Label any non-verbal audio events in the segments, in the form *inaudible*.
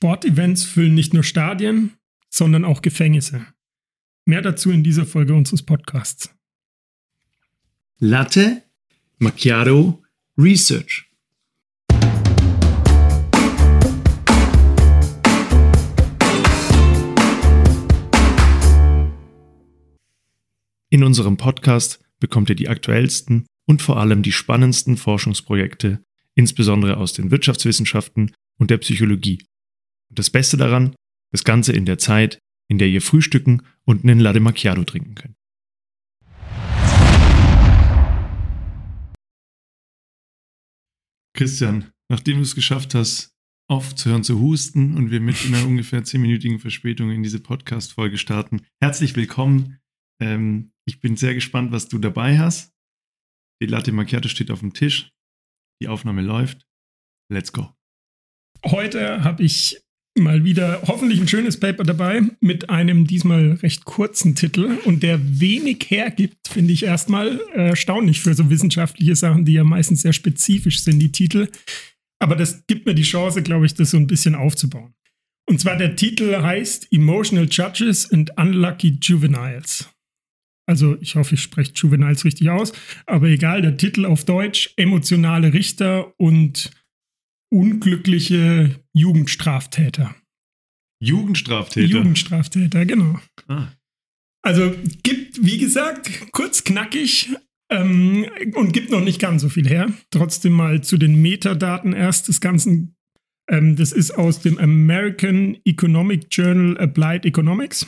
Sportevents füllen nicht nur Stadien, sondern auch Gefängnisse. Mehr dazu in dieser Folge unseres Podcasts. Latte Macchiato Research. In unserem Podcast bekommt ihr die aktuellsten und vor allem die spannendsten Forschungsprojekte, insbesondere aus den Wirtschaftswissenschaften und der Psychologie. Und das Beste daran, das Ganze in der Zeit, in der ihr frühstücken und einen Latte Macchiato trinken könnt. Christian, nachdem du es geschafft hast, aufzuhören zu husten und wir mit einer ungefähr zehnminütigen Verspätung in diese Podcast-Folge starten, herzlich willkommen. Ähm, ich bin sehr gespannt, was du dabei hast. Die Latte Macchiato steht auf dem Tisch. Die Aufnahme läuft. Let's go. Heute habe ich mal wieder hoffentlich ein schönes Paper dabei mit einem diesmal recht kurzen Titel und der wenig hergibt, finde ich erstmal erstaunlich für so wissenschaftliche Sachen, die ja meistens sehr spezifisch sind, die Titel. Aber das gibt mir die Chance, glaube ich, das so ein bisschen aufzubauen. Und zwar der Titel heißt Emotional Judges and Unlucky Juveniles. Also ich hoffe, ich spreche Juveniles richtig aus, aber egal, der Titel auf Deutsch, emotionale Richter und unglückliche Jugendstraftäter. Jugendstraftäter? Jugendstraftäter, genau. Ah. Also gibt, wie gesagt, kurz knackig ähm, und gibt noch nicht ganz so viel her. Trotzdem mal zu den Metadaten erst des Ganzen. Ähm, das ist aus dem American Economic Journal Applied Economics.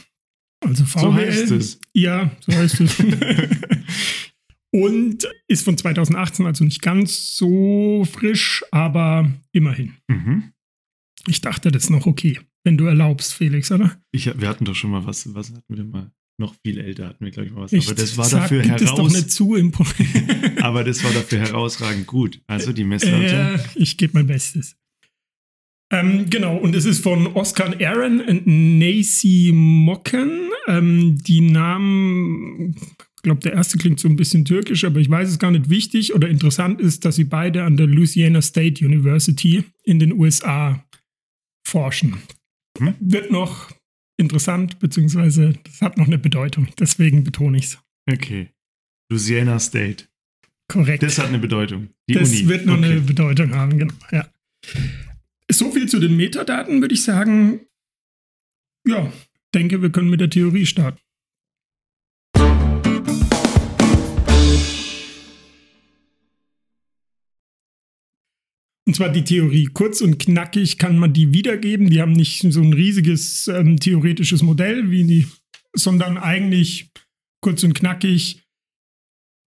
Also VWL. So heißt es. Ja, so heißt es. *laughs* *laughs* Und ist von 2018, also nicht ganz so frisch, aber immerhin. Mhm. Ich dachte, das ist noch okay, wenn du erlaubst, Felix, oder? Ich, wir hatten doch schon mal was, was hatten wir mal? Noch viel älter hatten wir, glaube ich, mal was. Ich aber das war sag, dafür heraus. doch nicht zu im *laughs* aber das war dafür herausragend gut. Also die Messlatte. Äh, ich gebe mein Bestes. Ähm, genau, und es ist von Oscar Aaron und Nacy Mocken. Ähm, die Namen ich glaube, der erste klingt so ein bisschen türkisch, aber ich weiß es gar nicht wichtig oder interessant ist, dass sie beide an der Louisiana State University in den USA forschen. Hm? Wird noch interessant, beziehungsweise das hat noch eine Bedeutung. Deswegen betone ich es. Okay. Louisiana State. Korrekt. Das hat eine Bedeutung. Die das Uni. wird noch okay. eine Bedeutung haben, genau. Ja. So viel zu den Metadaten, würde ich sagen. Ja, denke, wir können mit der Theorie starten. Und zwar die Theorie. Kurz und knackig kann man die wiedergeben. Die haben nicht so ein riesiges ähm, theoretisches Modell wie die, sondern eigentlich kurz und knackig.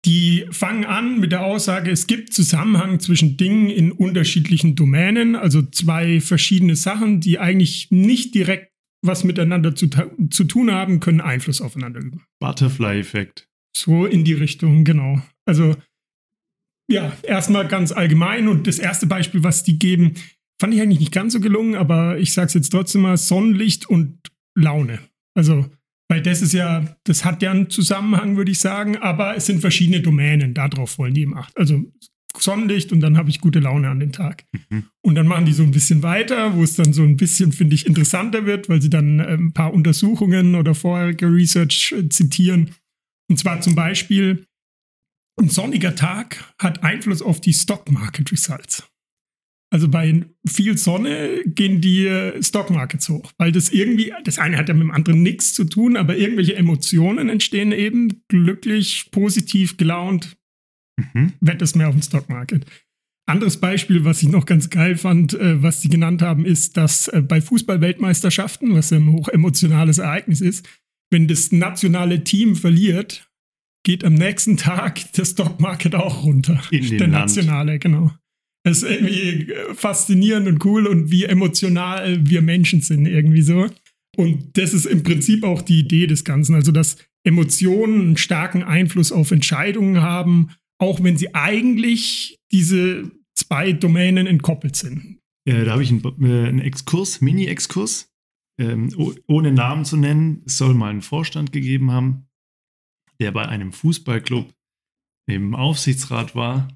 Die fangen an mit der Aussage, es gibt Zusammenhang zwischen Dingen in unterschiedlichen Domänen, also zwei verschiedene Sachen, die eigentlich nicht direkt was miteinander zu, zu tun haben, können Einfluss aufeinander üben. Butterfly-Effekt. So in die Richtung, genau. Also ja, erstmal ganz allgemein und das erste Beispiel, was die geben, fand ich eigentlich nicht ganz so gelungen, aber ich sage es jetzt trotzdem mal, Sonnenlicht und Laune. Also, weil das ist ja, das hat ja einen Zusammenhang, würde ich sagen, aber es sind verschiedene Domänen, darauf wollen die im Acht. Also Sonnenlicht und dann habe ich gute Laune an dem Tag. Mhm. Und dann machen die so ein bisschen weiter, wo es dann so ein bisschen, finde ich, interessanter wird, weil sie dann äh, ein paar Untersuchungen oder vorherige Research äh, zitieren. Und zwar zum Beispiel, ein sonniger Tag hat Einfluss auf die Stock Market Results. Also bei viel Sonne gehen die Stock Markets hoch, weil das irgendwie, das eine hat ja mit dem anderen nichts zu tun, aber irgendwelche Emotionen entstehen eben glücklich, positiv, gelaunt, mhm. wird das mehr auf dem Stock Market. Anderes Beispiel, was ich noch ganz geil fand, äh, was sie genannt haben, ist, dass äh, bei Fußballweltmeisterschaften, was ein hochemotionales Ereignis ist, wenn das nationale Team verliert, geht am nächsten Tag der Stockmarket auch runter. In der nationale, Land. genau. Es ist irgendwie faszinierend und cool und wie emotional wir Menschen sind, irgendwie so. Und das ist im Prinzip auch die Idee des Ganzen. Also, dass Emotionen einen starken Einfluss auf Entscheidungen haben, auch wenn sie eigentlich diese zwei Domänen entkoppelt sind. Ja, da habe ich einen, äh, einen Exkurs, Mini-Exkurs. Ähm, ohne Namen zu nennen, es soll mal einen Vorstand gegeben haben, der bei einem Fußballclub im Aufsichtsrat war.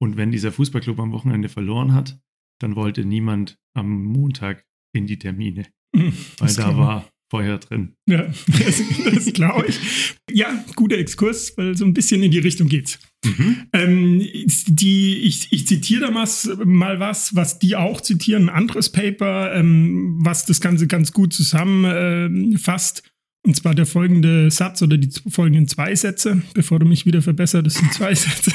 Und wenn dieser Fußballclub am Wochenende verloren hat, dann wollte niemand am Montag in die Termine, *laughs* weil da war Feuer drin. Ja, das, das glaube ich. Ja, guter Exkurs, weil so ein bisschen in die Richtung geht's. Mhm. Ähm, die, ich, ich zitiere da mal, was, was die auch zitieren, ein anderes Paper, ähm, was das Ganze ganz gut zusammenfasst. Und zwar der folgende Satz oder die folgenden zwei Sätze, bevor du mich wieder verbesserst, das sind zwei *laughs* Sätze.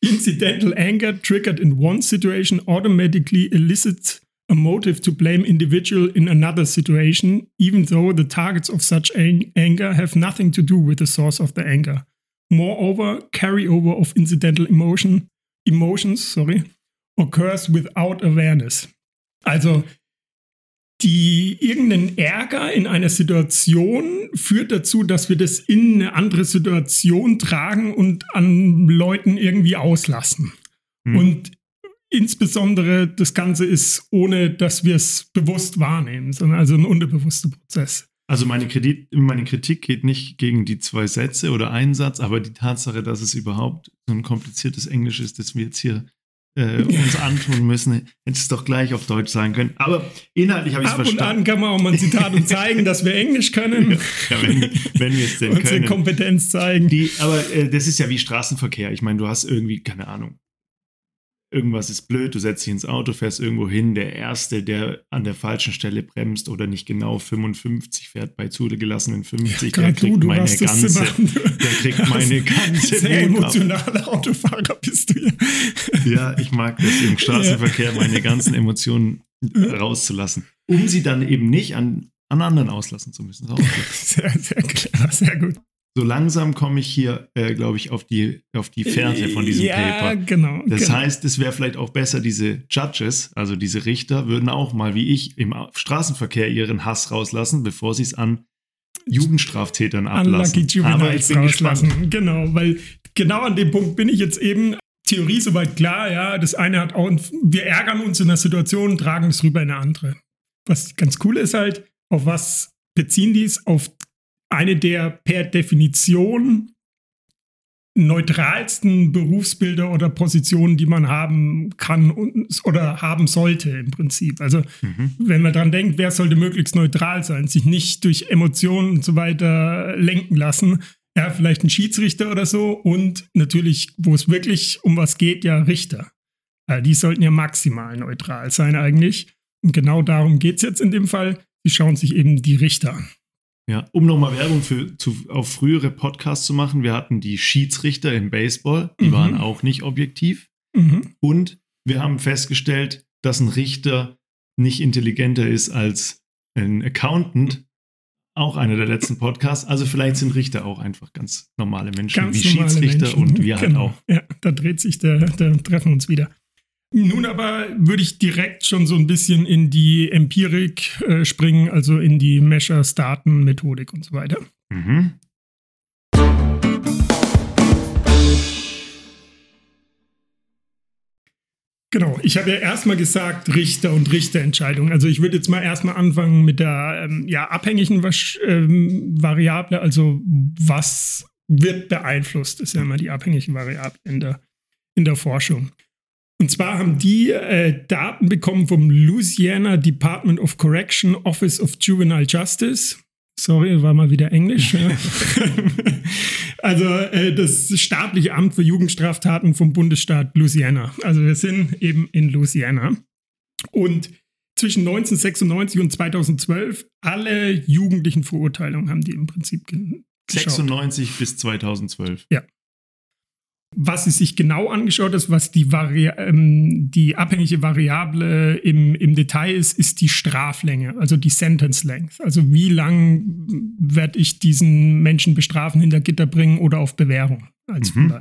Incidental anger triggered in one situation automatically elicits a motive to blame individual in another situation, even though the targets of such ang- anger have nothing to do with the source of the anger. Moreover, carryover of incidental emotion, emotions sorry, occurs without awareness. Also die irgendein Ärger in einer Situation führt dazu, dass wir das in eine andere Situation tragen und an Leuten irgendwie auslassen. Hm. Und insbesondere das Ganze ist, ohne dass wir es bewusst wahrnehmen, sondern also ein unterbewusster Prozess. Also meine, Kredit, meine Kritik geht nicht gegen die zwei Sätze oder einen Satz, aber die Tatsache, dass es überhaupt so ein kompliziertes Englisch ist, das wir jetzt hier äh, uns antun müssen, hätte es doch gleich auf Deutsch sein können. Aber inhaltlich habe ich es Ab und verstanden. an kann man auch mal ein Zitat und zeigen, dass wir Englisch können. *laughs* Ja, wenn, wenn wir es denn Unsere können. Kompetenz zeigen. Die, aber äh, das ist ja wie Straßenverkehr. Ich meine, du hast irgendwie, keine Ahnung, irgendwas ist blöd, du setzt dich ins Auto, fährst irgendwo hin, der Erste, der an der falschen Stelle bremst oder nicht genau 55 fährt bei zugelassenen 50, der Gerade du, kriegt du meine hast das ganze, zu machen. der kriegt *laughs* meine ganze Sehr emotionaler Autofahrer bist du ja. Ja, ich mag das im Straßenverkehr, meine ganzen Emotionen rauszulassen, um sie dann eben nicht an, an anderen auslassen zu müssen. *laughs* Sehr, sehr clever, sehr gut. So langsam komme ich hier, äh, glaube ich, auf die, auf die Fährte von diesem ja, Paper. genau. Das genau. heißt, es wäre vielleicht auch besser, diese Judges, also diese Richter, würden auch mal wie ich im Straßenverkehr ihren Hass rauslassen, bevor sie es an Jugendstraftätern ablassen. Unlucky Aber ich bin gespannt. rauslassen. Genau, weil genau an dem Punkt bin ich jetzt eben. Theorie soweit klar, ja. Das eine hat auch, wir ärgern uns in einer Situation, tragen es rüber in eine andere. Was ganz cool ist halt, auf was beziehen die es? Auf eine der per Definition neutralsten Berufsbilder oder Positionen, die man haben kann und, oder haben sollte im Prinzip. Also Mhm. wenn man dran denkt, wer sollte möglichst neutral sein, sich nicht durch Emotionen und so weiter lenken lassen. Ja, vielleicht ein Schiedsrichter oder so und natürlich, wo es wirklich um was geht, ja Richter. Äh, die sollten ja maximal neutral sein eigentlich. Und genau darum geht es jetzt in dem Fall. Sie schauen sich eben die Richter an. Ja, um nochmal Werbung für, zu, auf frühere Podcasts zu machen, wir hatten die Schiedsrichter im Baseball, die Mhm. waren auch nicht objektiv. Mhm. Und wir haben festgestellt, dass ein Richter nicht intelligenter ist als ein Accountant. Auch einer der letzten Podcasts. Also vielleicht sind Richter auch einfach ganz normale Menschen Ganz wie normale Schiedsrichter Menschen. und wir halt Genau. auch. Ja, da dreht sich der, da treffen uns wieder. Nun aber würde ich direkt schon so ein bisschen in die Empirik äh, springen, also in die Measures, Daten, Methodik und so weiter. Mhm. Genau, ich habe ja erstmal gesagt, Richter und Richterentscheidungen. Also ich würde jetzt mal erstmal anfangen mit der ähm, ja, abhängigen Wasch- ähm, Variable, also was wird beeinflusst, ist ja immer die abhängige Variable in der, in der Forschung. Und zwar haben die äh, Daten bekommen vom Louisiana Department of Correction Office of Juvenile Justice. Sorry, war mal wieder Englisch. ja. *laughs* also äh, das staatliche Amt für Jugendstraftaten vom Bundesstaat Louisiana. Also wir sind eben in Louisiana. Und zwischen 1996 und 2012 alle jugendlichen Verurteilungen haben die im Prinzip ge- geschaut. 96 bis 2012. was sie sich genau angeschaut hat, was die, Vari ähm, die abhängige Variable im, im Detail ist, ist die Straflänge, also die Sentence Length. Also wie lang werde ich diesen Menschen bestrafen, hinter Gitter bringen oder auf Bewährung als Mhm.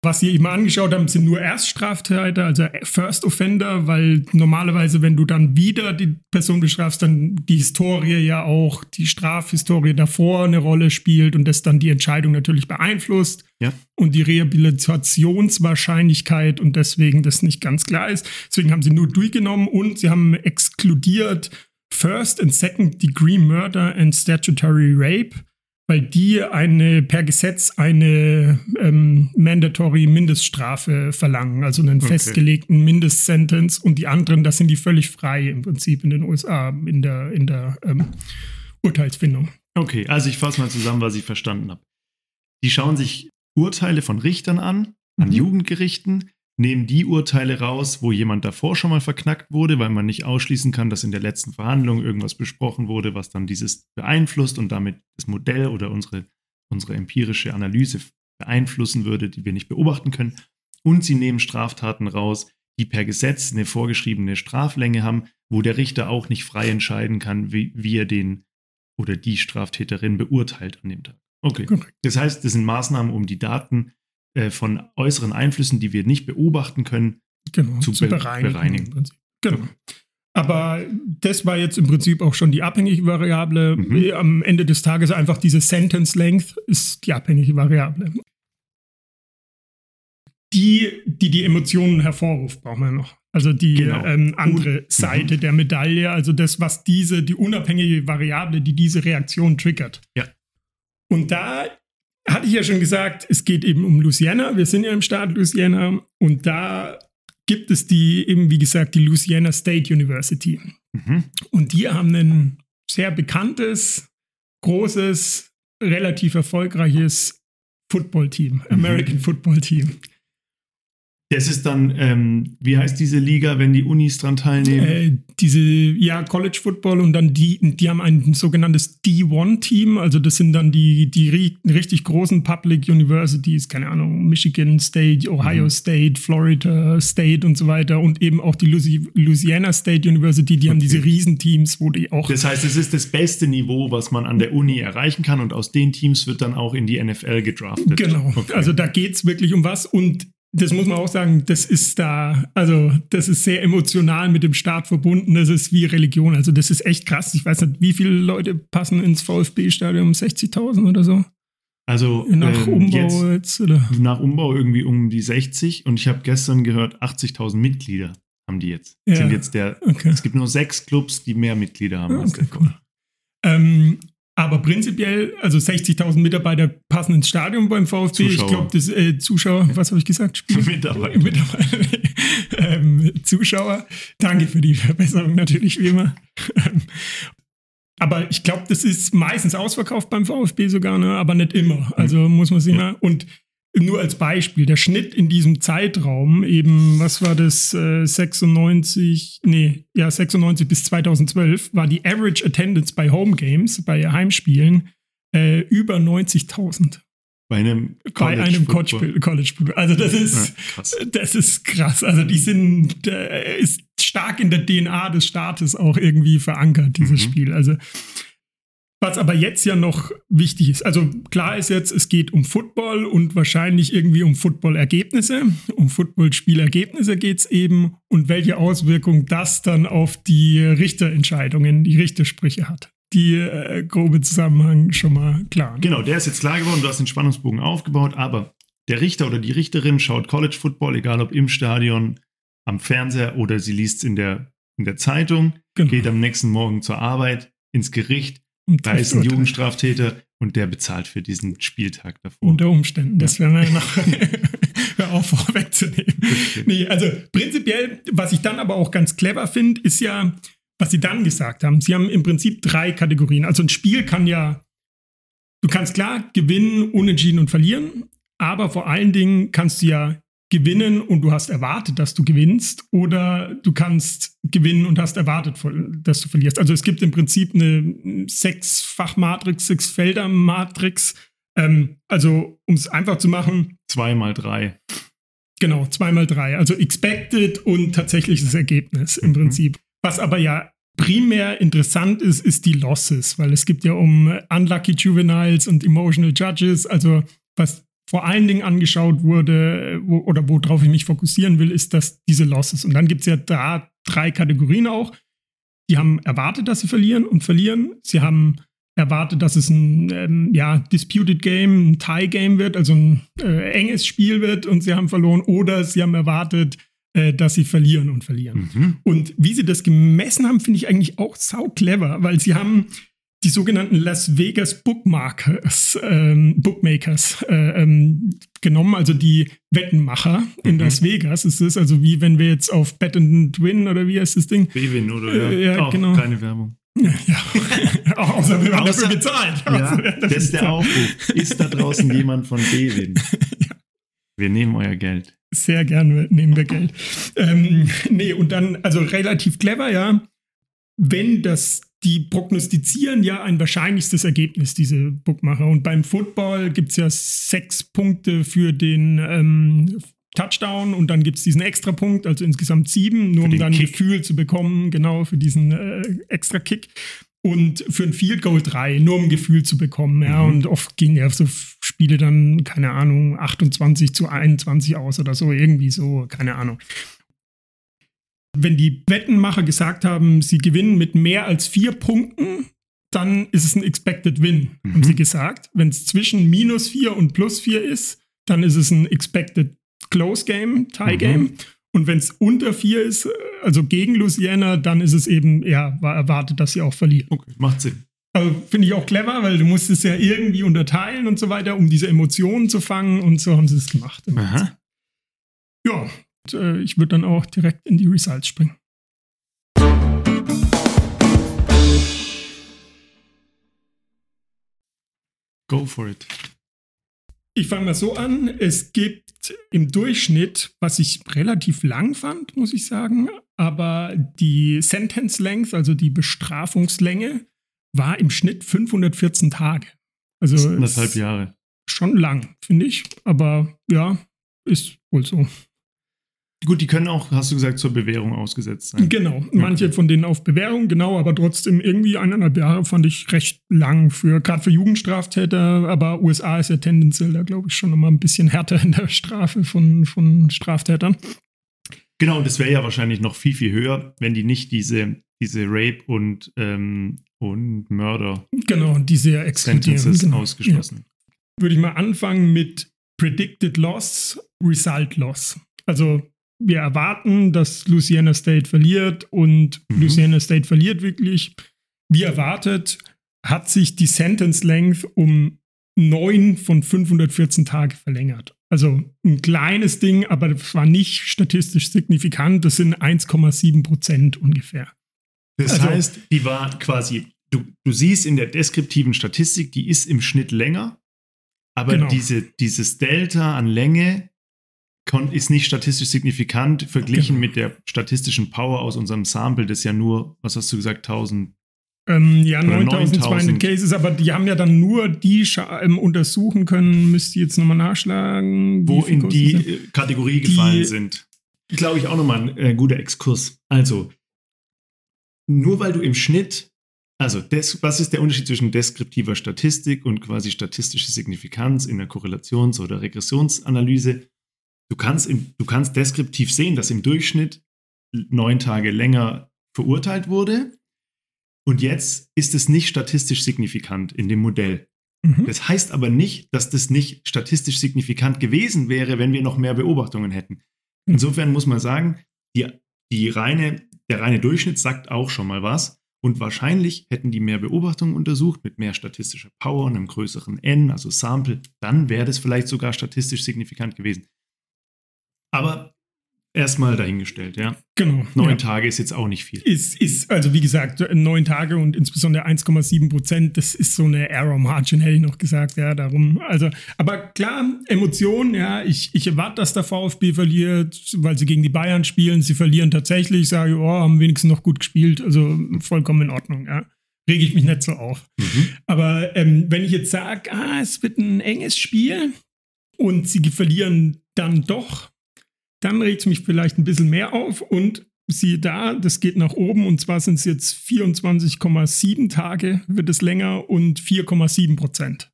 Was sie eben angeschaut haben, sind nur Erststraftäter, also First Offender, weil normalerweise, wenn du dann wieder die Person bestrafst, dann die Historie ja auch, die Strafhistorie davor eine Rolle spielt und das dann die Entscheidung natürlich beeinflusst Ja. und die Rehabilitationswahrscheinlichkeit und deswegen das nicht ganz klar ist. Deswegen haben sie nur durchgenommen und sie haben exkludiert First and Second Degree Murder and Statutory Rape weil die eine per Gesetz eine ähm, mandatory Mindeststrafe verlangen, also einen okay. festgelegten Mindestsentence und die anderen, das sind die völlig frei im Prinzip in den USA in der, in der ähm, Urteilsfindung. Okay, also ich fasse mal zusammen, was ich verstanden habe. Die schauen sich Urteile von Richtern an, an mhm. Jugendgerichten, nehmen die Urteile raus, wo jemand davor schon mal verknackt wurde, weil man nicht ausschließen kann, dass in der letzten Verhandlung irgendwas besprochen wurde, was dann dieses beeinflusst und damit das Modell oder unsere, unsere empirische Analyse beeinflussen würde, die wir nicht beobachten können. Und sie nehmen Straftaten raus, die per Gesetz eine vorgeschriebene Straflänge haben, wo der Richter auch nicht frei entscheiden kann, wie, wie er den oder die Straftäterin beurteilt an dem Tag. Okay. Das heißt, das sind Maßnahmen, um die Daten äh, von äußeren Einflüssen, die wir nicht beobachten können, genau, zu, zu be bereinigen. bereinigen. Genau. Aber das war jetzt im Prinzip auch schon die abhängige Variable. Mhm. Am Ende des Tages einfach diese Sentence Length ist die abhängige Variable. Die, die die Emotionen hervorruft, brauchen wir noch. Also die genau. ähm, andere Seite mhm. der Medaille, also das, was diese, die unabhängige Variable, die diese Reaktion triggert. Ja. Und da hatte ich ja schon gesagt, es geht eben um Louisiana. Wir sind ja im Staat Louisiana und da gibt es die, eben wie gesagt, die Louisiana State University. Mhm. Und die haben ein sehr bekanntes, großes, relativ erfolgreiches Football-Team. American mhm. Football Team. Das ist dann, ähm, wie heißt diese Liga, wenn die Unis dran teilnehmen? Äh, diese, ja, College Football und dann die, die haben ein sogenanntes D1-Team, also das sind dann die, die richtig großen Public Universities, keine Ahnung, Michigan State, Ohio mhm. State, Florida State und so weiter und eben auch die Louisiana State University, die okay. haben diese Riesenteams, wo die auch. Das heißt, es ist das beste Niveau, was man an der Uni erreichen kann und aus den Teams wird dann auch in die NFL gedraftet. Genau, okay. also da geht es wirklich um was und das muss man auch sagen, das ist da, also das ist sehr emotional mit dem Staat verbunden. Das ist wie Religion. Also das ist echt krass. Ich weiß nicht, wie viele Leute passen ins VfB-Stadion? 60.000 oder so? Also nach ähm, Umbau jetzt, jetzt nach Umbau irgendwie um die 60 und ich habe gestern gehört, 80.000 Mitglieder haben die jetzt. Ja. Sind jetzt der, okay. Es gibt nur sechs Clubs, die mehr Mitglieder haben okay, als der cool. Ähm, aber prinzipiell, also 60.000 Mitarbeiter passen ins Stadion beim VfB. Zuschauer. Ich glaube, das äh, Zuschauer, was habe ich gesagt? Spieler? Mitarbeiter. Mitarbeiter. *laughs* ähm, Zuschauer. Danke für die Verbesserung natürlich wie immer. *laughs* aber ich glaube, das ist meistens ausverkauft beim VfB sogar, ne? aber nicht immer. Also muss man sich ja. mal. Und nur als Beispiel, der Schnitt in diesem Zeitraum, eben, was war das, äh, 96, nee, ja, 96 bis 2012, war die Average Attendance bei Home Games, bei Heimspielen, äh, über 90.000. Bei einem College Bei einem College, College Also das ist, ja, das ist krass. Also die sind, äh, ist stark in der DNA des Staates auch irgendwie verankert, dieses mhm. Spiel. Also was aber jetzt ja noch wichtig ist, also klar ist jetzt, es geht um Football und wahrscheinlich irgendwie um Football-Ergebnisse. Um Football-Spielergebnisse geht es eben und welche Auswirkung das dann auf die Richterentscheidungen, die Richtersprüche hat. Die äh, grobe Zusammenhang schon mal klar. Genau, der ist jetzt klar geworden, du hast den Spannungsbogen aufgebaut, aber der Richter oder die Richterin schaut College Football, egal ob im Stadion, am Fernseher oder sie liest es in der, in der Zeitung, genau. geht am nächsten Morgen zur Arbeit, ins Gericht da ist ein Jugendstraftäter und der bezahlt für diesen Spieltag davor. Unter Umständen, das wäre ja *laughs* noch *laughs* hör auf vorwegzunehmen. Nee, also prinzipiell, was ich dann aber auch ganz clever finde, ist ja, was sie dann gesagt haben. Sie haben im Prinzip drei Kategorien. Also ein Spiel kann ja, du kannst klar gewinnen, unentschieden und verlieren, aber vor allen Dingen kannst du ja gewinnen und du hast erwartet, dass du gewinnst, oder du kannst gewinnen und hast erwartet, dass du verlierst. Also es gibt im Prinzip eine Sechsfach-Matrix, Sechsfelder-Matrix. Ähm, also um es einfach zu machen. Zwei mal drei. Genau, zwei mal drei. Also expected und tatsächliches Ergebnis im mhm. Prinzip. Was aber ja primär interessant ist, ist die Losses, weil es gibt ja um Unlucky Juveniles und Emotional Judges, also was vor allen Dingen angeschaut wurde wo, oder worauf ich mich fokussieren will, ist, dass diese Losses. Und dann gibt es ja da drei Kategorien auch. Die haben erwartet, dass sie verlieren und verlieren. Sie haben erwartet, dass es ein ähm, ja, Disputed Game, ein Tie-Game wird, also ein äh, enges Spiel wird und sie haben verloren. Oder sie haben erwartet, äh, dass sie verlieren und verlieren. Mhm. Und wie sie das gemessen haben, finde ich eigentlich auch sau clever, weil sie haben die sogenannten Las Vegas Bookmarkers, ähm, Bookmakers äh, ähm, genommen, also die Wettenmacher in mhm. Las Vegas. Es ist also wie wenn wir jetzt auf Bet and Win oder wie heißt das Ding? Bewin oder äh, ja, ja genau. keine Werbung. *laughs* Ja, *laughs* ja. außer wir haben dafür bezahlt. Ja, das ist der Aufruf. Ist da draußen jemand von Bewin? *laughs* ja. Wir nehmen euer Geld. Sehr gerne nehmen wir Geld. Ähm, nee, und dann, also relativ clever, ja. Wenn das die prognostizieren ja ein wahrscheinlichstes Ergebnis, diese Bookmacher. Und beim Football gibt es ja sechs Punkte für den ähm, Touchdown und dann gibt es diesen Extrapunkt, also insgesamt sieben, nur um dann ein Gefühl zu bekommen, genau für diesen äh, extra Kick. Und für ein Field Goal drei, nur um ein Gefühl zu bekommen. Ja. Mhm. Und oft gehen ja so Spiele dann, keine Ahnung, 28 zu 21 aus oder so, irgendwie so, keine Ahnung wenn die Wettenmacher gesagt haben, sie gewinnen mit mehr als vier Punkten, dann ist es ein Expected Win, mhm. haben sie gesagt. Wenn es zwischen minus vier und plus vier ist, dann ist es ein Expected Close Game, Tie mhm. Game. Mhm. Und wenn es unter vier ist, also gegen Louisiana, dann ist es eben, ja, war erwartet, dass sie auch verlieren. Okay, macht Sinn. Also finde ich auch clever, weil du musst es ja irgendwie unterteilen und so weiter, um diese Emotionen zu fangen und so haben sie es gemacht. Ja, äh, ich würde dann auch direkt in die Results springen. Go for it. Ich fange mal so an. Es gibt im Durchschnitt, was ich relativ lang fand, muss ich sagen, aber die Sentence Length, also die Bestrafungslänge, war im Schnitt 514 Tage. Also anderthalb Jahre. Schon lang, finde ich. Aber ja, ist wohl so. Gut, die können auch, hast du gesagt, zur Bewährung ausgesetzt sein. Genau, manche okay. von denen auf Bewährung, genau, aber trotzdem irgendwie eineinhalb Jahre fand ich recht lang für, gerade für Jugendstraftäter, aber USA ist ja tendenziell da, glaube ich, schon nochmal ein bisschen härter in der Strafe von, von Straftätern. Genau, und das wäre ja wahrscheinlich noch viel, viel höher, wenn die nicht diese, diese Rape und, ähm, und Mörder genau, diese ja Sentences genau. ausgeschlossen. Ja. Würde ich mal anfangen mit Predicted Loss, Result Loss. Also wir erwarten, dass Louisiana State verliert und mhm. Louisiana State verliert wirklich. Wie erwartet, hat sich die Sentence Length um 9 von 514 Tagen verlängert. Also ein kleines Ding, aber das war nicht statistisch signifikant. Das sind 1,7 Prozent ungefähr. Das also, heißt, die war quasi, du, du siehst in der deskriptiven Statistik, die ist im Schnitt länger, aber genau. diese, dieses Delta an Länge ist nicht statistisch signifikant verglichen genau. mit der statistischen Power aus unserem Sample, das ja nur, was hast du gesagt, 1000 ähm, ja, 9200 Cases, aber die haben ja dann nur die ähm, untersuchen können, müsst ihr jetzt nochmal nachschlagen. Wo in die sind? Kategorie gefallen die, sind. Glaube ich auch nochmal ein äh, guter Exkurs. Also, nur weil du im Schnitt, also des, was ist der Unterschied zwischen deskriptiver Statistik und quasi statistische Signifikanz in der Korrelations- oder Regressionsanalyse? Du kannst, im, du kannst deskriptiv sehen, dass im Durchschnitt neun Tage länger verurteilt wurde. Und jetzt ist es nicht statistisch signifikant in dem Modell. Mhm. Das heißt aber nicht, dass das nicht statistisch signifikant gewesen wäre, wenn wir noch mehr Beobachtungen hätten. Mhm. Insofern muss man sagen, die, die reine, der reine Durchschnitt sagt auch schon mal was. Und wahrscheinlich hätten die mehr Beobachtungen untersucht mit mehr statistischer Power und einem größeren N, also Sample, dann wäre das vielleicht sogar statistisch signifikant gewesen. Aber erstmal dahingestellt, ja. Genau. Neun ja. Tage ist jetzt auch nicht viel. Ist, ist, also wie gesagt, neun Tage und insbesondere 1,7 Prozent, das ist so eine Error Margin, hätte ich noch gesagt, ja, darum. Also, aber klar, Emotionen, ja, ich, ich erwarte, dass der VfB verliert, weil sie gegen die Bayern spielen. Sie verlieren tatsächlich, sage, oh, haben wenigstens noch gut gespielt, also vollkommen in Ordnung, ja. Rege ich mich nicht so auf. Mhm. Aber ähm, wenn ich jetzt sage, ah, es wird ein enges Spiel und sie verlieren dann doch, dann regt es mich vielleicht ein bisschen mehr auf und siehe da, das geht nach oben und zwar sind es jetzt 24,7 Tage, wird es länger und 4,7 Prozent.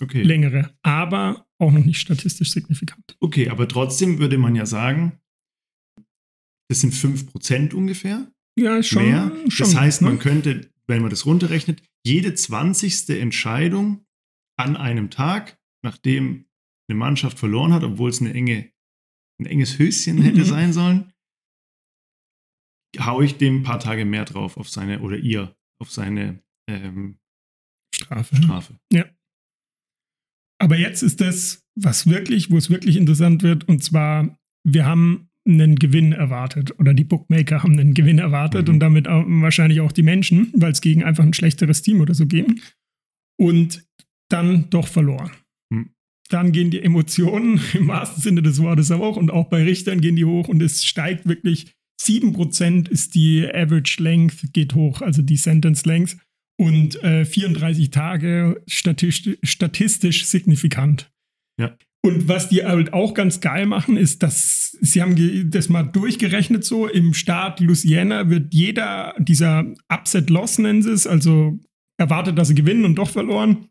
Okay. Längere, aber auch noch nicht statistisch signifikant. Okay, aber trotzdem würde man ja sagen, das sind 5 Prozent ungefähr. Ja, schon. Mehr. Schon, das heißt, ne? man könnte, wenn man das runterrechnet, jede 20. Entscheidung an einem Tag, nachdem eine Mannschaft verloren hat, obwohl es eine enge ein enges Höschen hätte *laughs* sein sollen, haue ich dem ein paar Tage mehr drauf auf seine, oder ihr, auf seine ähm, Strafe. Strafe. Ja. Aber jetzt ist das, was wirklich, wo es wirklich interessant wird, und zwar, wir haben einen Gewinn erwartet oder die Bookmaker haben einen Gewinn erwartet Mhm. und damit auch, wahrscheinlich auch die Menschen, weil es gegen einfach ein schlechteres Team oder so ging. Und dann doch verloren. Dann gehen die Emotionen *laughs* im wahrsten Sinne des Wortes auch und auch bei Richtern gehen die hoch und es steigt wirklich. 7% ist die Average Length, geht hoch, also die Sentence Length und äh, 34 Tage statistisch, statistisch signifikant. Ja. Und was die halt auch ganz geil machen, ist, dass sie haben das mal durchgerechnet so, im Staat Louisiana wird jeder dieser Upset-Loss nennen sie es, also erwartet, dass sie gewinnen und doch verloren,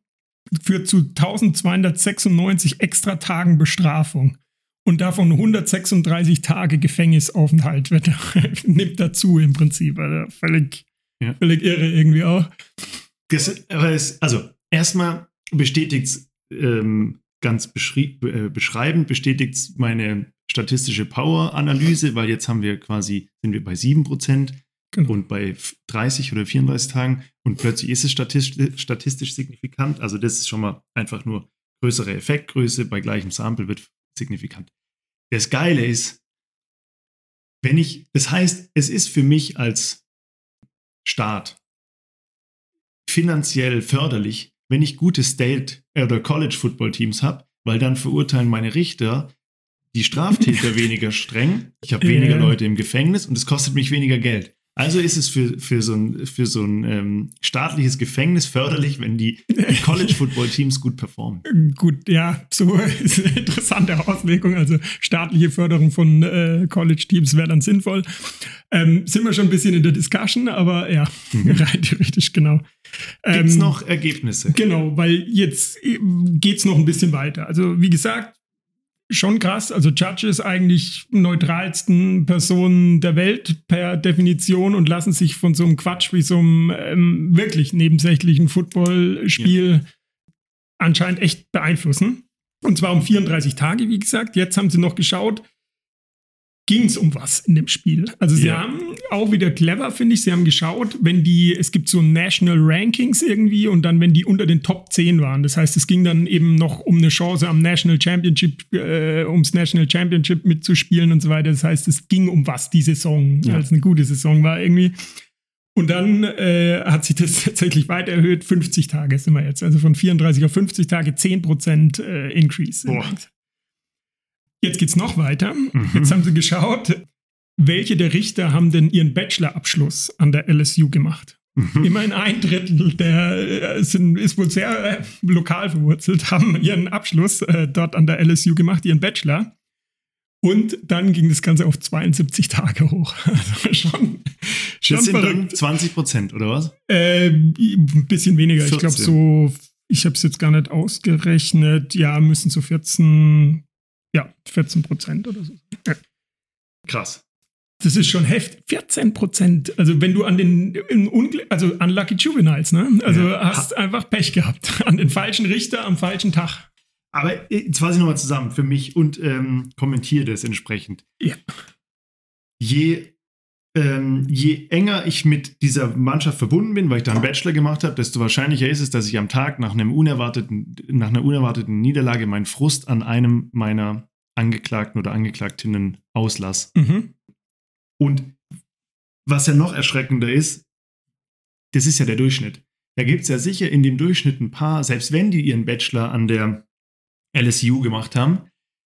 führt zu 1296 extra Tagen Bestrafung. Und davon 136 Tage Gefängnisaufenthalt wird, *laughs* nimmt dazu im Prinzip. Also völlig, Ja. völlig irre irgendwie auch. Das, aber es, also, erstmal bestätigt ähm, ganz beschrie- äh, beschreibend, bestätigt meine statistische Power-Analyse, weil jetzt haben wir quasi, sind wir bei 7% Genau. und bei f- 30 oder 34 Tagen und plötzlich ist es statistisch, statistisch signifikant. Also das ist schon mal einfach nur größere Effektgröße, bei gleichem Sample wird signifikant. Das Geile ist, wenn ich, das heißt, es ist für mich als Staat finanziell förderlich, wenn ich gute State- oder College-Football-Teams habe, weil dann verurteilen meine Richter die Straftäter *laughs* weniger streng. Ich habe weniger. Leute im Gefängnis und es kostet mich weniger Geld. Also ist es für, für so ein, für so ein ähm, staatliches Gefängnis förderlich, wenn die, die College-Football-Teams gut performen. *laughs* Gut, ja, so *laughs* ist eine interessante Auslegung. Also staatliche Förderung von äh, College-Teams wäre dann sinnvoll. Ähm, sind wir schon ein bisschen in der Discussion, aber ja, *laughs* rein theoretisch, genau. Gibt es Ähm, noch Ergebnisse? Genau, weil jetzt geht es noch ein bisschen weiter. Also wie gesagt, schon krass. Also Judge ist eigentlich neutralsten Personen der Welt per Definition und lassen sich von so einem Quatsch wie so einem ähm, wirklich nebensächlichen Footballspiel anscheinend echt beeinflussen. Und zwar um 34 Tage, wie gesagt. Jetzt haben sie noch geschaut, ging es um was in dem Spiel. Also sie Ja. haben auch wieder clever, finde ich, sie haben geschaut, wenn die, es gibt so National Rankings irgendwie und dann, wenn die unter den Top 10 waren. Das heißt, es ging dann eben noch um eine Chance am National Championship, äh, ums National Championship mitzuspielen und so weiter. Das heißt, es ging um was die Saison, Ja. es eine gute Saison war irgendwie. Und dann äh, hat sich das *laughs* tatsächlich weiter erhöht. 50 Tage sind wir jetzt. Also von 34 auf 50 Tage 10% äh, Increase. Boah. Jetzt geht's noch weiter. Mhm. Jetzt haben sie geschaut, welche der Richter haben denn ihren Bachelorabschluss an der LSU gemacht. Mhm. Immerhin ein Drittel der äh, sind, ist wohl sehr äh, lokal verwurzelt, *laughs* haben ihren Abschluss äh, dort an der LSU gemacht, ihren Bachelor. Und dann ging das Ganze auf 72 Tage hoch. *laughs* Also schon, schon Das sind dann verrückt. 20 Prozent, oder was? Äh, ein bisschen weniger. Ich glaube 14. so, ich habe es jetzt gar nicht ausgerechnet. Ja, müssen so 14, ja, 14 Prozent oder so. Ja. Krass. Das ist schon heftig. 14 Prozent. Also wenn du an den, also Unlucky Juveniles, ne? Also Ja. hast einfach Pech gehabt. *laughs* An den falschen Richter am falschen Tag. Aber äh, jetzt fasse ich nochmal zusammen für mich und ähm, kommentiere das entsprechend. Ja. Je, ähm, je enger ich mit dieser Mannschaft verbunden bin, weil ich da einen Bachelor gemacht habe, desto wahrscheinlicher ist es, dass ich am Tag nach, einem unerwarteten, nach einer unerwarteten Niederlage meinen Frust an einem meiner Angeklagten oder Angeklagtinnen auslasse. Mhm. Und was ja noch erschreckender ist, das ist ja der Durchschnitt. Da gibt es ja sicher in dem Durchschnitt ein paar, selbst wenn die ihren Bachelor an der LSU gemacht haben,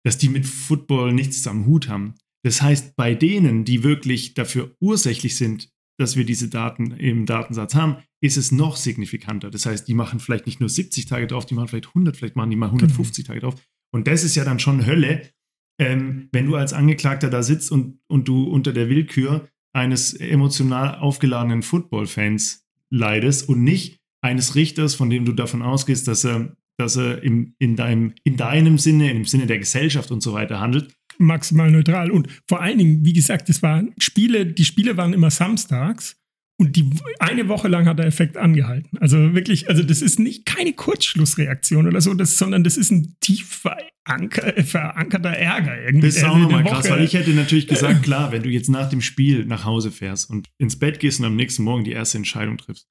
dass die mit Football nichts am Hut haben. Das heißt, bei denen, die wirklich dafür ursächlich sind, dass wir diese Daten im Datensatz haben, ist es noch signifikanter. Das heißt, die machen vielleicht nicht nur 70 Tage drauf, die machen vielleicht 100, vielleicht machen die mal 150 Tage drauf. Und das ist ja dann schon Hölle, ähm, wenn du als Angeklagter da sitzt und, und du unter der Willkür eines emotional aufgeladenen Football-Fans leidest und nicht eines Richters, von dem du davon ausgehst, dass er, dass er im, in, deinem, in deinem Sinne, im Sinne der Gesellschaft und so weiter handelt. Maximal neutral. Und vor allen Dingen, wie gesagt, das waren Spiele, die Spiele waren immer samstags. Und die eine Woche lang hat der Effekt angehalten. Also wirklich, also das ist nicht keine Kurzschlussreaktion oder so, das, sondern das ist ein tief veranker, verankerter Ärger irgendwie. Das ist auch nochmal krass, weil ich hätte natürlich *laughs* gesagt, klar, wenn du jetzt nach dem Spiel nach Hause fährst und ins Bett gehst und am nächsten Morgen die erste Entscheidung triffst,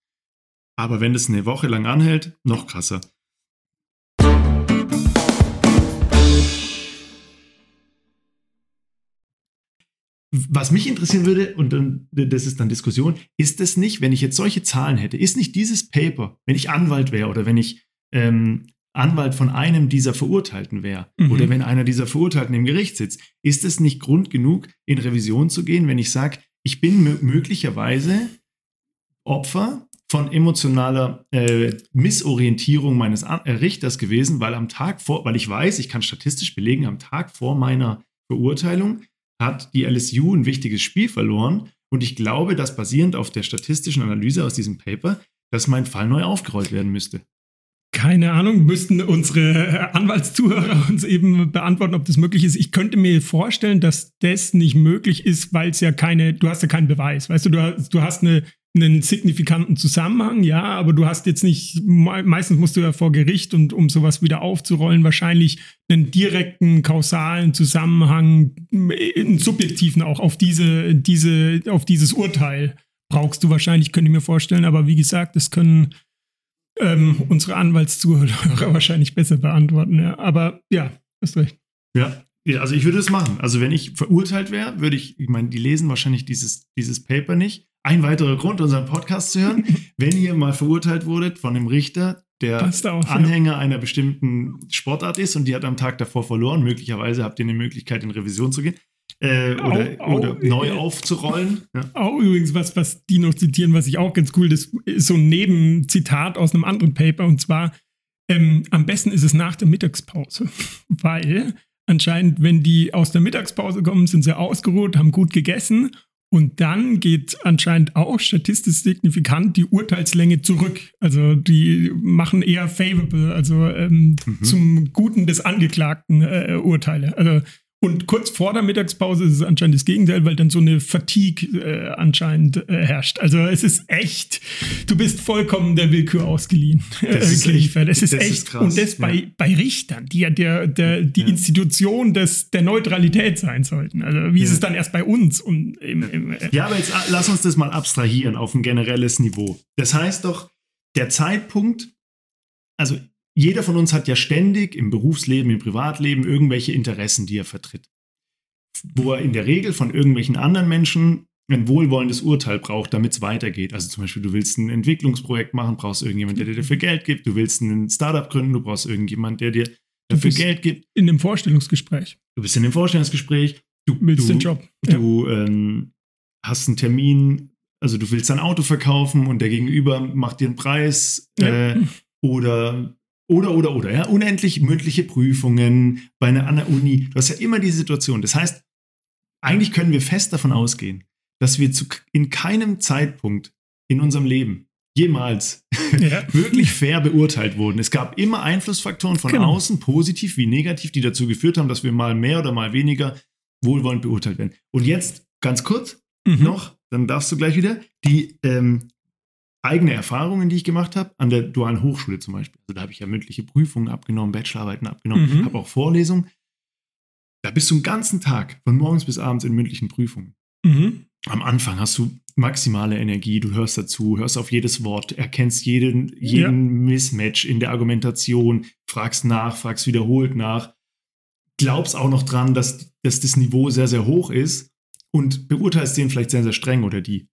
Aber wenn das eine Woche lang anhält, noch krasser. Was mich interessieren würde, und dann, das ist dann Diskussion, ist es nicht, wenn ich jetzt solche Zahlen hätte, ist nicht dieses Paper, wenn ich Anwalt wäre oder wenn ich ähm, Anwalt von einem dieser Verurteilten wäre mhm. oder wenn einer dieser Verurteilten im Gericht sitzt, ist es nicht Grund genug, in Revision zu gehen, wenn ich sage, ich bin möglicherweise Opfer von emotionaler äh, Missorientierung meines An äh, Richters gewesen, weil am Tag vor, weil ich weiß, ich kann statistisch belegen, am Tag vor meiner Verurteilung hat die LSU ein wichtiges Spiel verloren und ich glaube, dass basierend auf der statistischen Analyse aus diesem Paper, dass mein Fall neu aufgerollt werden müsste. Keine Ahnung, müssten unsere Anwaltszuhörer *laughs* uns eben beantworten, ob das möglich ist. Ich könnte mir vorstellen, dass das nicht möglich ist, weil es ja keine, du hast ja keinen Beweis. Weißt du, du hast, du hast eine, einen signifikanten Zusammenhang, ja, aber du hast jetzt nicht, meistens musst du ja vor Gericht und um sowas wieder aufzurollen, wahrscheinlich einen direkten kausalen Zusammenhang, einen subjektiven auch auf diese, diese, auf dieses Urteil brauchst du wahrscheinlich, könnte ich mir vorstellen. Aber wie gesagt, das können ähm, unsere Anwaltszuhörer *laughs* wahrscheinlich besser beantworten. Ja. Aber ja, hast recht. Ja. ja, also ich würde es machen. Also wenn ich verurteilt wäre, würde ich, ich meine, die lesen wahrscheinlich dieses, dieses Paper nicht. Ein weiterer Grund, unseren Podcast zu hören. *laughs* wenn ihr mal verurteilt wurdet von einem Richter, der auf, Anhänger ja. einer bestimmten Sportart ist und die hat am Tag davor verloren, möglicherweise habt ihr eine Möglichkeit, in Revision zu gehen äh, oder, au, au, oder, neu äh, aufzurollen. Ja. Auch übrigens was, was die noch zitieren, was ich auch ganz cool, das ist so ein Nebenzitat aus einem anderen Paper und zwar ähm, am besten ist es nach der Mittagspause, *laughs* weil anscheinend, wenn die aus der Mittagspause kommen, sind sie ausgeruht, haben gut gegessen und dann geht anscheinend auch statistisch signifikant die Urteilslänge zurück. Also die machen eher favorable, also ähm, mhm. zum Guten des Angeklagten äh, Urteile. Also und kurz vor der Mittagspause ist es anscheinend das Gegenteil, weil dann so eine Fatigue äh, anscheinend äh, herrscht. Also es ist echt, du bist vollkommen der Willkür ausgeliehen. *laughs* Das ist echt, das ist das echt. Ist krass, und das ja. bei, bei Richtern, die ja der, der, die ja. Institution des, der Neutralität sein sollten. Also wie ja. ist es dann erst bei uns? Und im, im, äh ja, aber jetzt äh, lass uns das mal abstrahieren auf ein generelles Niveau. Das heißt doch, der Zeitpunkt, also jeder von uns hat ja ständig im Berufsleben, im Privatleben irgendwelche Interessen, die er vertritt. Wo er in der Regel von irgendwelchen anderen Menschen ein wohlwollendes Urteil braucht, damit es weitergeht. Also zum Beispiel, du willst ein Entwicklungsprojekt machen, brauchst irgendjemand, der dir dafür Geld gibt. Du willst ein Startup gründen, du brauchst irgendjemand, der dir dafür Geld gibt. In dem Vorstellungsgespräch. Du bist in dem Vorstellungsgespräch. Du willst du, den Job. Du ja. ähm, hast einen Termin, also du willst dein Auto verkaufen und der Gegenüber macht dir einen Preis. Ja. Äh, oder oder, oder, oder, ja, unendlich mündliche Prüfungen bei einer, an der Uni. Du hast ja immer diese Situation. Das heißt, eigentlich können wir fest davon ausgehen, dass wir zu, in keinem Zeitpunkt in unserem Leben jemals ja. *laughs* wirklich fair beurteilt wurden. Es gab immer Einflussfaktoren von genau. außen, positiv wie negativ, die dazu geführt haben, dass wir mal mehr oder mal weniger wohlwollend beurteilt werden. Und jetzt ganz kurz mhm. noch, dann darfst du gleich wieder, die ähm, eigene Erfahrungen, die ich gemacht habe, an der dualen Hochschule zum Beispiel. Also da habe ich ja mündliche Prüfungen abgenommen, Bachelorarbeiten abgenommen, mhm. habe auch Vorlesungen. Da bist du einen ganzen Tag, von morgens bis abends in mündlichen Prüfungen. Mhm. Am Anfang hast du maximale Energie, du hörst dazu, hörst auf jedes Wort, erkennst jeden, jeden ja. Mismatch in der Argumentation, fragst nach, fragst wiederholt nach, glaubst auch noch dran, dass, dass das Niveau sehr, sehr hoch ist und beurteilst den vielleicht sehr, sehr streng oder die.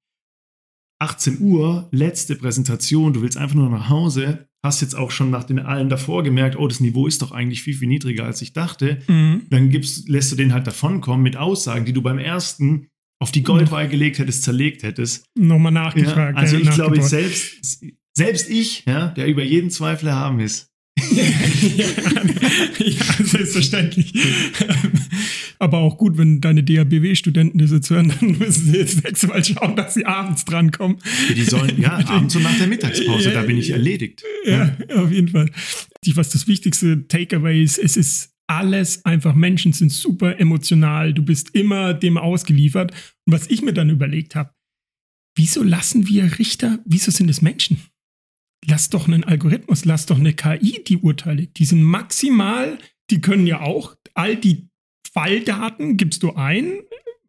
18 Uhr, letzte Präsentation, du willst einfach nur nach Hause, hast jetzt auch schon nach den allen davor gemerkt, oh, das Niveau ist doch eigentlich viel, viel niedriger, als ich dachte. Mhm. Dann gibst, lässt du den halt davonkommen mit Aussagen, die du beim ersten auf die Goldwaage gelegt hättest, zerlegt hättest. Nochmal nachgefragt. Ja, also ich glaube, selbst, selbst ich, ja, der über jeden Zweifel haben ist, *laughs* ja, *laughs* ja, selbstverständlich. *laughs* Aber auch gut, wenn deine DABW-Studenten das jetzt hören, *laughs* dann müssen sie jetzt nächstes Mal schauen, dass sie abends drankommen. Ja, die sollen, ja, *laughs* abends und nach der Mittagspause, ja, da bin ich erledigt. Ja, auf jeden Fall. Was das wichtigste Takeaway ist, es ist alles einfach, Menschen sind super emotional, du bist immer dem ausgeliefert. Und was ich mir dann überlegt habe, wieso lassen wir Richter, wieso sind es Menschen? lass doch einen Algorithmus, lass doch eine KI die Urteile. Die sind maximal, die können ja auch all die Falldaten gibst du ein,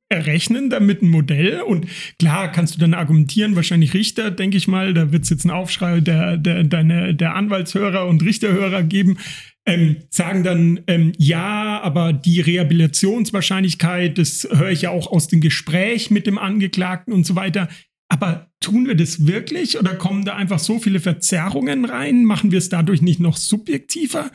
errechnen, damit ein Modell. Und klar kannst du dann argumentieren, wahrscheinlich Richter, denke ich mal, da wird es jetzt einen Aufschrei der, der, deine, der Anwaltshörer und Richterhörer geben, ähm, sagen dann, ähm, ja, aber die Rehabilitationswahrscheinlichkeit, das höre ich ja auch aus dem Gespräch mit dem Angeklagten und so weiter. Aber tun wir das wirklich oder kommen da einfach so viele Verzerrungen rein? Machen wir es dadurch nicht noch subjektiver?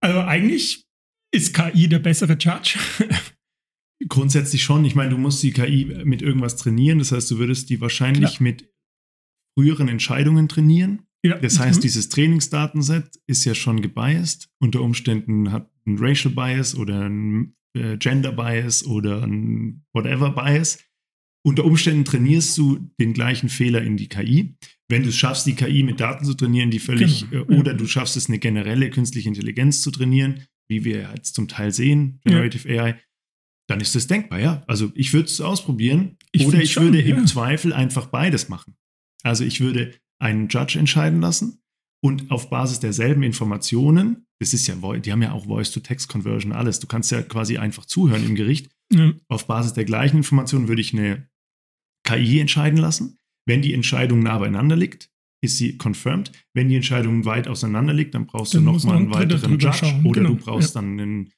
Also eigentlich ist KI der bessere Judge. *laughs* Grundsätzlich schon. Ich meine, du musst die KI mit irgendwas trainieren. Das heißt, du würdest die wahrscheinlich Klar. mit früheren Entscheidungen trainieren. Ja. Das heißt, mhm. dieses Trainingsdatenset ist ja schon gebiased. Unter Umständen hat ein Racial Bias oder ein äh, Gender Bias oder ein Whatever Bias. Unter Umständen trainierst du den gleichen Fehler in die KI. Wenn du es schaffst, die KI mit Daten zu trainieren, die völlig, genau. äh, oder du schaffst es, eine generelle künstliche Intelligenz zu trainieren, wie wir jetzt zum Teil sehen, Generative ja. AI, dann ist das denkbar, ja. Also ich würde es ausprobieren ich oder ich schon, würde ja. im Zweifel einfach beides machen. Also ich würde einen Judge entscheiden lassen und auf Basis derselben Informationen, das ist ja, die haben ja auch Voice-to-Text-Conversion, alles. Du kannst ja quasi einfach zuhören im Gericht. Ja. Auf Basis der gleichen Informationen würde ich eine KI entscheiden lassen. Wenn die Entscheidung nah beieinander liegt, ist sie confirmed. Wenn die Entscheidung weit auseinander liegt, dann brauchst dann du nochmal einen weiteren Judge schauen. oder genau. du brauchst ja. dann einen,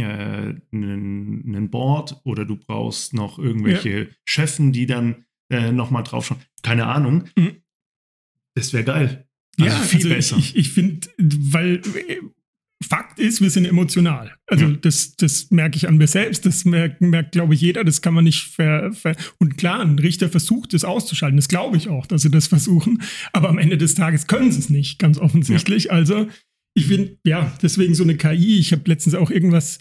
äh, einen, einen, Board oder du brauchst noch irgendwelche ja. Chefen, die dann äh, nochmal drauf schauen. Keine Ahnung. Mhm. Das wäre geil. Also ja, viel also besser. Ich, ich finde, weil Fakt ist, wir sind emotional. Also ja. das, das merke ich an mir selbst, das merkt, merkt glaube ich, jeder, das kann man nicht ver, ver Und klar, ein Richter versucht es auszuschalten, das glaube ich auch, dass sie das versuchen, aber am Ende des Tages können sie es nicht, ganz offensichtlich. Ja. Also ich finde, ja, deswegen so eine KI, ich habe letztens auch irgendwas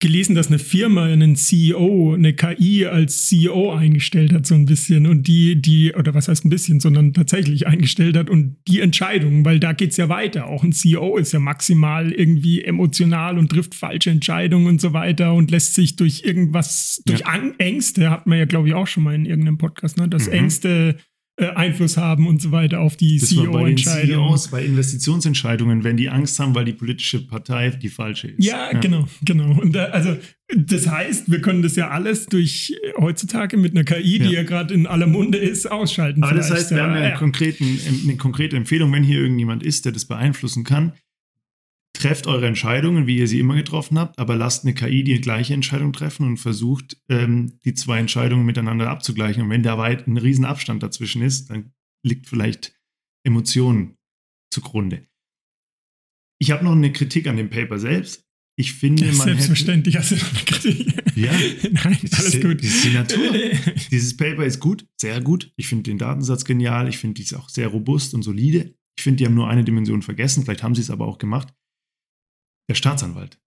gelesen, dass eine Firma einen CEO, eine KI als CEO eingestellt hat, so ein bisschen. Und die, die, oder was heißt ein bisschen, sondern tatsächlich eingestellt hat und die Entscheidungen, weil da geht es ja weiter. Auch ein CEO ist ja maximal irgendwie emotional und trifft falsche Entscheidungen und so weiter und lässt sich durch irgendwas, durch ja. Ängste, hat man ja, glaube ich, auch schon mal in irgendeinem Podcast, ne, dass mhm. Ängste äh, Einfluss haben und so weiter auf die CEO-Entscheidungen. CEOs, bei Investitionsentscheidungen, wenn die Angst haben, weil die politische Partei die falsche ist. Ja, ja. genau, genau. Und da, also das heißt, wir können das ja alles durch äh, heutzutage mit einer KI, die ja, ja gerade in aller Munde ist, ausschalten. Aber das heißt, wir haben eine, konkreten, eine konkrete Empfehlung, wenn hier irgendjemand ist, der das beeinflussen kann, trefft eure Entscheidungen, wie ihr sie immer getroffen habt, aber lasst eine KI die gleiche Entscheidung treffen und versucht, ähm, die zwei Entscheidungen miteinander abzugleichen. Und wenn da weit ein Riesenabstand dazwischen ist, dann liegt vielleicht Emotionen zugrunde. Ich habe noch eine Kritik an dem Paper selbst. Ich finde, man Selbstverständlich hätte, hast du eine Kritik. Ja, *laughs* nein, alles ist, gut. Ist die Natur. *laughs* Dieses Paper ist gut, sehr gut. Ich finde den Datensatz genial. Ich finde die auch sehr robust und solide. Ich finde, die haben nur eine Dimension vergessen. Vielleicht haben sie es aber auch gemacht. Der Staatsanwalt.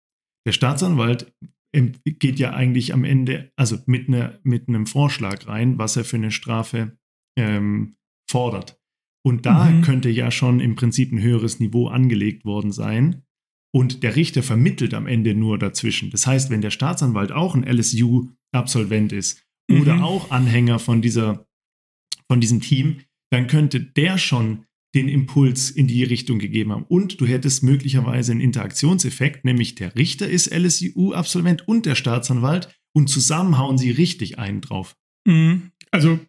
Der Staatsanwalt geht ja eigentlich am Ende, also mit, ne, mit einem Vorschlag rein, was er für eine Strafe ähm, fordert. Und da mhm. könnte ja schon im Prinzip ein höheres Niveau angelegt worden sein. Und der Richter vermittelt am Ende nur dazwischen. Das heißt, wenn der Staatsanwalt auch ein LSU-Absolvent ist mhm. oder auch Anhänger von, dieser, von diesem Team, dann könnte der schon den Impuls in die Richtung gegeben haben. Und du hättest möglicherweise einen Interaktionseffekt, nämlich der Richter ist LSU-Absolvent und der Staatsanwalt und zusammen hauen sie richtig einen drauf. Mhm. Also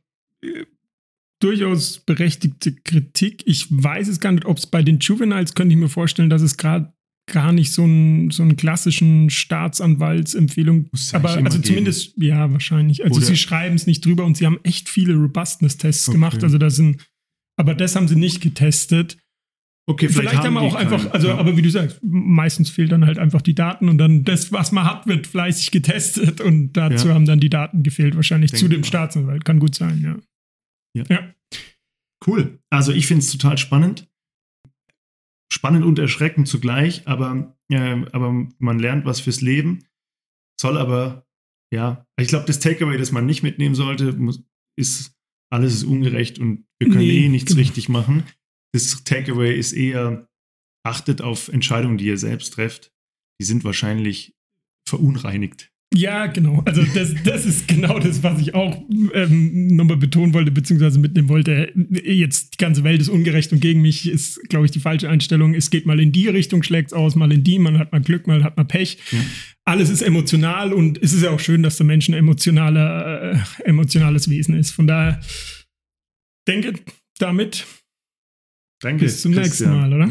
äh, durchaus berechtigte Kritik. Ich weiß es gar nicht, ob es bei den Juveniles, könnte ich mir vorstellen, dass es gerade gar nicht so, ein, so einen klassischen Staatsanwaltsempfehlung, aber also zumindest, ja, wahrscheinlich. Also Oder sie schreiben es nicht drüber und sie haben echt viele Robustness-Tests okay. gemacht. Also da sind aber das haben sie nicht getestet. Okay, vielleicht, vielleicht haben wir auch einfach, also, ja. aber wie du sagst, meistens fehlt dann halt einfach die Daten und dann das, was man hat, wird fleißig getestet und dazu ja. haben dann die Daten gefehlt, wahrscheinlich Denk zu dem. Staatsanwalt. Kann gut sein, ja. Ja. ja. Cool. Also ich finde es total spannend. Spannend und erschreckend zugleich, aber, äh, aber man lernt was fürs Leben. Soll aber, ja, ich glaube, das Takeaway, das man nicht mitnehmen sollte, muss, ist alles ist ungerecht und wir können nee, eh nichts genau. *laughs* richtig machen. Das Takeaway ist eher, achtet auf Entscheidungen, die ihr selbst trefft. Die sind wahrscheinlich verunreinigt. Ja, genau. Also das, das ist genau das, was ich auch ähm, nochmal betonen wollte, beziehungsweise mitnehmen wollte. Jetzt die ganze Welt ist ungerecht und gegen mich ist, glaube ich, die falsche Einstellung. Es geht mal in die Richtung, schlägt es aus, mal in die, man hat mal Glück, mal hat man Pech. Ja. Alles ist emotional und es ist ja auch schön, dass der Mensch ein emotionaler, äh, emotionales Wesen ist. Von daher denke damit. Danke. Bis zum nächsten Mal, oder?